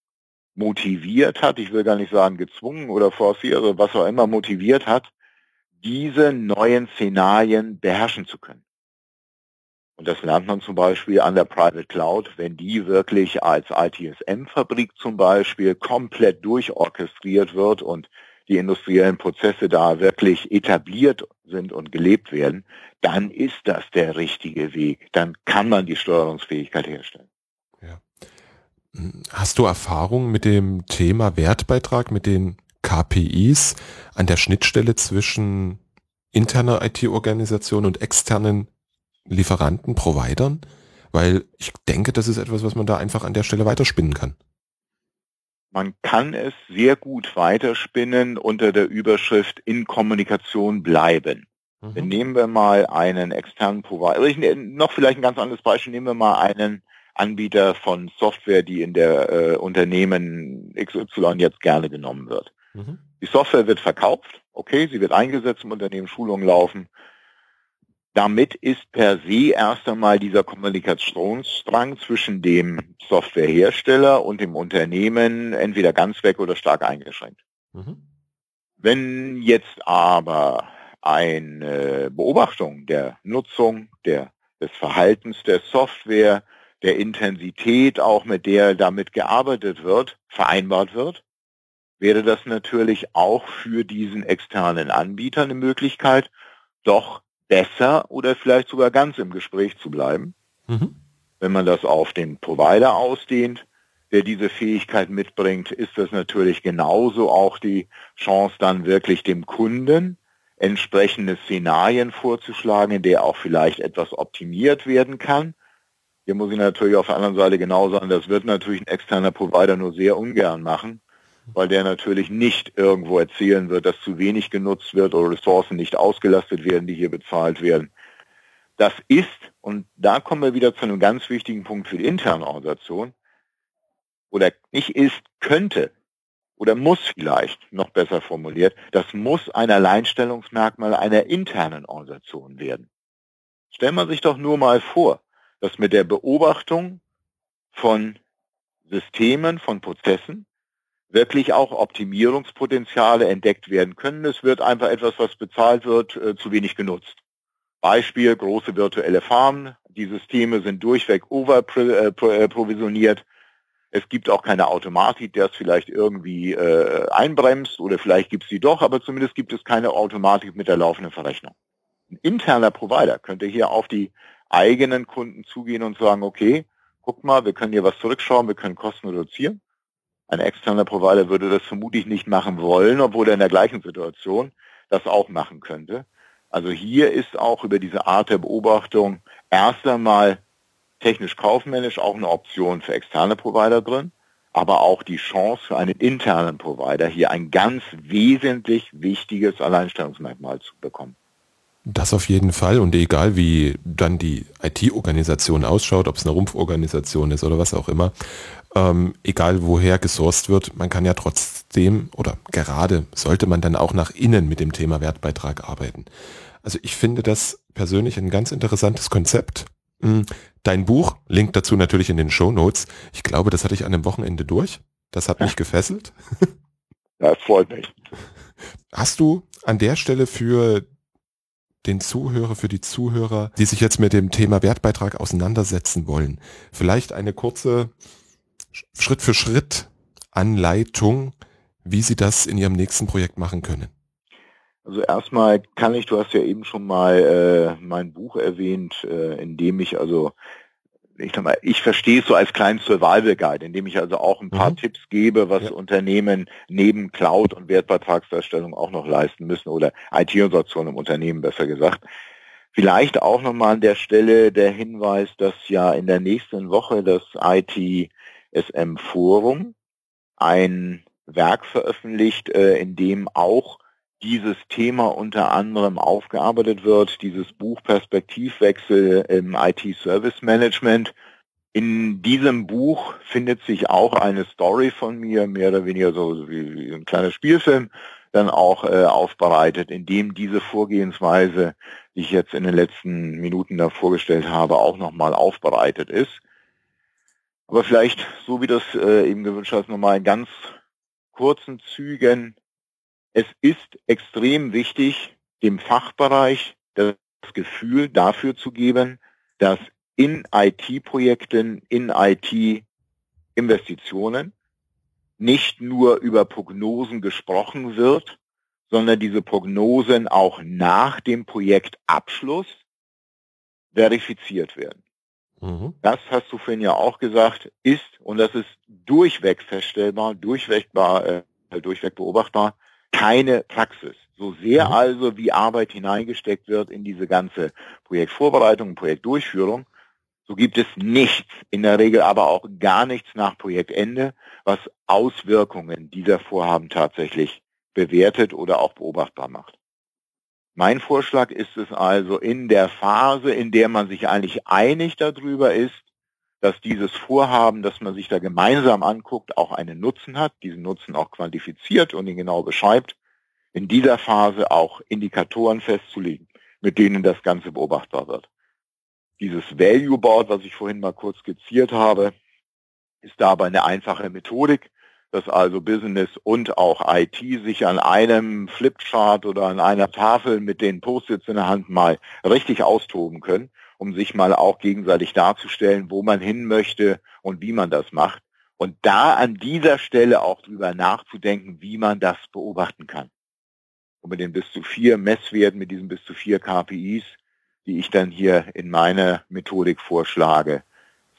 motiviert hat, ich will gar nicht sagen gezwungen oder forciert, also was auch immer motiviert hat, diese neuen Szenarien beherrschen zu können. Und das lernt man zum Beispiel an der Private Cloud, wenn die wirklich als ITSM-Fabrik zum Beispiel komplett durchorchestriert wird und die industriellen Prozesse da wirklich etabliert sind und gelebt werden, dann ist das der richtige Weg. Dann kann man die Steuerungsfähigkeit herstellen. Ja. Hast du Erfahrung mit dem Thema Wertbeitrag, mit den KPIs an der Schnittstelle zwischen interner IT-Organisation und externen Lieferanten, Providern? Weil ich denke, das ist etwas, was man da einfach an der Stelle weiterspinnen kann. Man kann es sehr gut weiterspinnen unter der Überschrift in Kommunikation bleiben. Mhm. Nehmen wir mal einen externen Provider, also ich, noch vielleicht ein ganz anderes Beispiel, nehmen wir mal einen Anbieter von Software, die in der äh, Unternehmen XY jetzt gerne genommen wird. Mhm. Die Software wird verkauft, okay, sie wird eingesetzt im Unternehmen, Schulungen laufen, damit ist per se erst einmal dieser Kommunikationsstrang zwischen dem Softwarehersteller und dem Unternehmen entweder ganz weg oder stark eingeschränkt. Mhm. Wenn jetzt aber eine Beobachtung der Nutzung, der, des Verhaltens der Software, der Intensität auch mit der damit gearbeitet wird, vereinbart wird, wäre das natürlich auch für diesen externen Anbieter eine Möglichkeit, doch besser oder vielleicht sogar ganz im Gespräch zu bleiben. Mhm. Wenn man das auf den Provider ausdehnt, der diese Fähigkeit mitbringt, ist das natürlich genauso auch die Chance, dann wirklich dem Kunden entsprechende Szenarien vorzuschlagen, in der auch vielleicht etwas optimiert werden kann. Hier muss ich natürlich auf der anderen Seite genau sagen, das wird natürlich ein externer Provider nur sehr ungern machen, weil der natürlich nicht irgendwo erzählen wird, dass zu wenig genutzt wird oder Ressourcen nicht ausgelastet werden, die hier bezahlt werden. Das ist, und da kommen wir wieder zu einem ganz wichtigen Punkt für die interne Organisation, oder nicht ist, könnte oder muss vielleicht, noch besser formuliert, das muss ein Alleinstellungsmerkmal einer internen Organisation werden. Stellt man sich doch nur mal vor, dass mit der Beobachtung von Systemen, von Prozessen, wirklich auch Optimierungspotenziale entdeckt werden können. Es wird einfach etwas, was bezahlt wird, äh, zu wenig genutzt. Beispiel große virtuelle Farmen. Die Systeme sind durchweg overprovisioniert. Äh, Es gibt auch keine Automatik, der es vielleicht irgendwie äh, einbremst oder vielleicht gibt es sie doch, aber zumindest gibt es keine Automatik mit der laufenden Verrechnung. Ein interner Provider könnte hier auf die eigenen Kunden zugehen und sagen, okay, guck mal, wir können hier was zurückschauen, wir können Kosten reduzieren. Ein externer Provider würde das vermutlich nicht machen wollen, obwohl er in der gleichen Situation das auch machen könnte. Also hier ist auch über diese Art der Beobachtung erst einmal technisch-kaufmännisch auch eine Option für externe Provider drin, aber auch die Chance für einen internen Provider hier ein ganz wesentlich wichtiges Alleinstellungsmerkmal zu bekommen. Das auf jeden Fall und egal wie dann die IT-Organisation ausschaut, ob es eine Rumpforganisation ist oder was auch immer, ähm, egal woher gesourced wird, man kann ja trotzdem oder gerade sollte man dann auch nach innen mit dem Thema Wertbeitrag arbeiten. Also ich finde das persönlich ein ganz interessantes Konzept. Hm, dein Buch, Link dazu natürlich in den Show Notes. Ich glaube, das hatte ich an einem Wochenende durch. Das hat mich gefesselt. Ja, freut mich. Hast du an der Stelle für den Zuhörer, für die Zuhörer, die sich jetzt mit dem Thema Wertbeitrag auseinandersetzen wollen, vielleicht eine kurze Schritt für Schritt Anleitung, wie sie das in ihrem nächsten Projekt machen können? Also erstmal kann ich, du hast ja eben schon mal äh, mein Buch erwähnt, äh, in dem ich also ich sag mal, ich verstehe es so als kleinen Survival Guide, in dem ich also auch ein paar mhm. Tipps gebe, was ja. Unternehmen neben Cloud und Wertbeitragserstellung auch noch leisten müssen oder IT-Organisation im Unternehmen besser gesagt. Vielleicht auch nochmal an der Stelle der Hinweis, dass ja in der nächsten Woche das ITSM Forum ein Werk veröffentlicht, äh, in dem auch dieses Thema unter anderem aufgearbeitet wird, dieses Buch Perspektivwechsel im IT-Service Management. In diesem Buch findet sich auch eine Story von mir, mehr oder weniger so wie ein kleiner Spielfilm, dann auch äh, aufbereitet, in dem diese Vorgehensweise, die ich jetzt in den letzten Minuten da vorgestellt habe, auch nochmal aufbereitet ist. Aber vielleicht, so wie das äh, eben gewünscht hast, nochmal in ganz kurzen Zügen es ist extrem wichtig, dem Fachbereich das Gefühl dafür zu geben, dass in IT-Projekten, in IT-Investitionen nicht nur über Prognosen gesprochen wird, sondern diese Prognosen auch nach dem Projektabschluss verifiziert werden. Mhm. Das hast du vorhin ja auch gesagt, ist, und das ist durchweg feststellbar, durchweg, äh, durchweg beobachtbar, keine Praxis. So sehr mhm. also wie Arbeit hineingesteckt wird in diese ganze Projektvorbereitung, Projektdurchführung, so gibt es nichts, in der Regel aber auch gar nichts nach Projektende, was Auswirkungen dieser Vorhaben tatsächlich bewertet oder auch beobachtbar macht. Mein Vorschlag ist es also in der Phase, in der man sich eigentlich einig darüber ist, dass dieses Vorhaben, das man sich da gemeinsam anguckt, auch einen Nutzen hat, diesen Nutzen auch quantifiziert und ihn genau beschreibt, in dieser Phase auch Indikatoren festzulegen, mit denen das Ganze beobachtbar wird. Dieses Value Board, was ich vorhin mal kurz skizziert habe, ist dabei eine einfache Methodik, dass also Business und auch IT sich an einem Flipchart oder an einer Tafel mit den Post-its in der Hand mal richtig austoben können um sich mal auch gegenseitig darzustellen, wo man hin möchte und wie man das macht. Und da an dieser Stelle auch drüber nachzudenken, wie man das beobachten kann. Und mit den bis zu vier Messwerten, mit diesen bis zu vier KPIs, die ich dann hier in meiner Methodik vorschlage,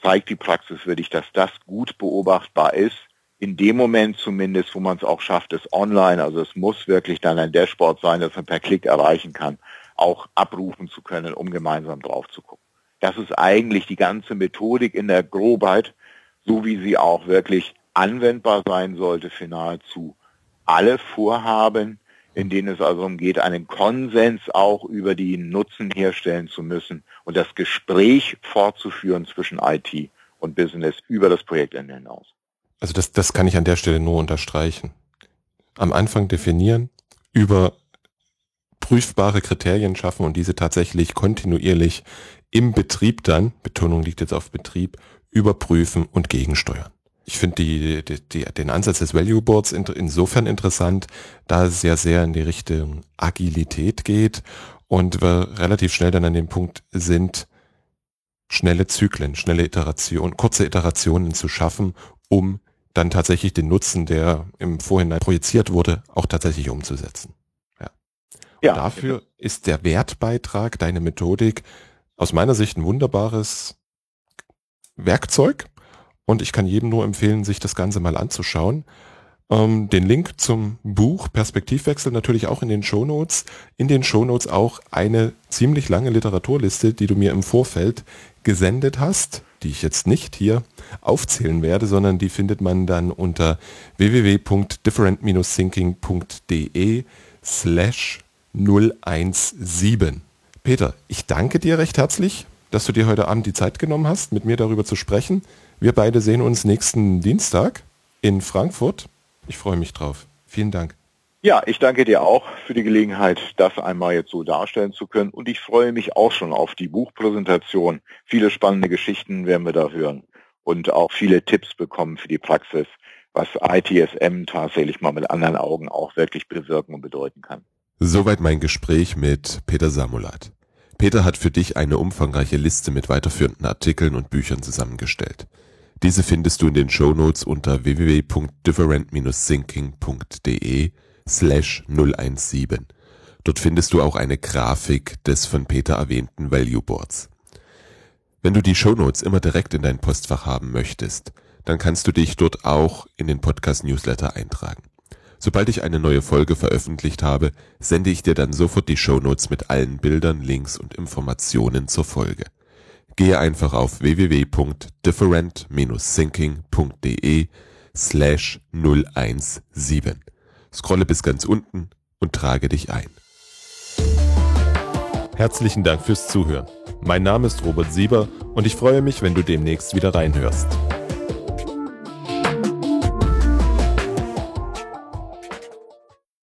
zeigt die Praxis wirklich, dass das gut beobachtbar ist. In dem Moment zumindest, wo man es auch schafft, es online, also es muss wirklich dann ein Dashboard sein, das man per Klick erreichen kann auch abrufen zu können, um gemeinsam drauf zu gucken. Das ist eigentlich die ganze Methodik in der Grobheit, so wie sie auch wirklich anwendbar sein sollte für nahezu alle Vorhaben, in denen es also umgeht, einen Konsens auch über die Nutzen herstellen zu müssen und das Gespräch fortzuführen zwischen IT und Business über das Projektende hinaus. Also das, das kann ich an der Stelle nur unterstreichen. Am Anfang definieren, über prüfbare Kriterien schaffen und diese tatsächlich kontinuierlich im Betrieb dann, Betonung liegt jetzt auf Betrieb, überprüfen und gegensteuern. Ich finde die, die, die, den Ansatz des Value Boards in, insofern interessant, da es sehr, sehr in die Richtung Agilität geht und wir relativ schnell dann an dem Punkt sind, schnelle Zyklen, schnelle Iterationen, kurze Iterationen zu schaffen, um dann tatsächlich den Nutzen, der im Vorhinein projiziert wurde, auch tatsächlich umzusetzen. Ja. ja dafür genau. ist der Wertbeitrag, deine Methodik, aus meiner Sicht ein wunderbares Werkzeug. Und ich kann jedem nur empfehlen, sich das Ganze mal anzuschauen. Ähm, den Link zum Buch Perspektivwechsel natürlich auch in den Shownotes. In den Shownotes auch eine ziemlich lange Literaturliste, die du mir im Vorfeld gesendet hast, die ich jetzt nicht hier aufzählen werde, sondern die findet man dann unter www.different-thinking.de slash 017. Peter, ich danke dir recht herzlich, dass du dir heute Abend die Zeit genommen hast, mit mir darüber zu sprechen. Wir beide sehen uns nächsten Dienstag in Frankfurt ich freue mich drauf. Vielen Dank. Ja, ich danke dir auch für die Gelegenheit, das einmal jetzt so darstellen zu können. Und ich freue mich auch schon auf die Buchpräsentation. Viele spannende Geschichten werden wir da hören und auch viele Tipps bekommen für die Praxis, was ITSM tatsächlich mal mit anderen Augen auch wirklich bewirken und bedeuten kann. Soweit mein Gespräch mit Peter Samulat. Peter hat für dich eine umfangreiche Liste mit weiterführenden Artikeln und Büchern zusammengestellt. Diese findest du in den Shownotes unter www.different-thinking.de slash 017. Dort findest du auch eine Grafik des von Peter erwähnten Value Boards. Wenn du die Shownotes immer direkt in dein Postfach haben möchtest, dann kannst du dich dort auch in den Podcast Newsletter eintragen. Sobald ich eine neue Folge veröffentlicht habe, sende ich dir dann sofort die Shownotes mit allen Bildern, Links und Informationen zur Folge. Gehe einfach auf www.different-thinking.de slash 017. Scrolle bis ganz unten und trage dich ein. Herzlichen Dank fürs Zuhören. Mein Name ist Robert Sieber und ich freue mich, wenn du demnächst wieder reinhörst.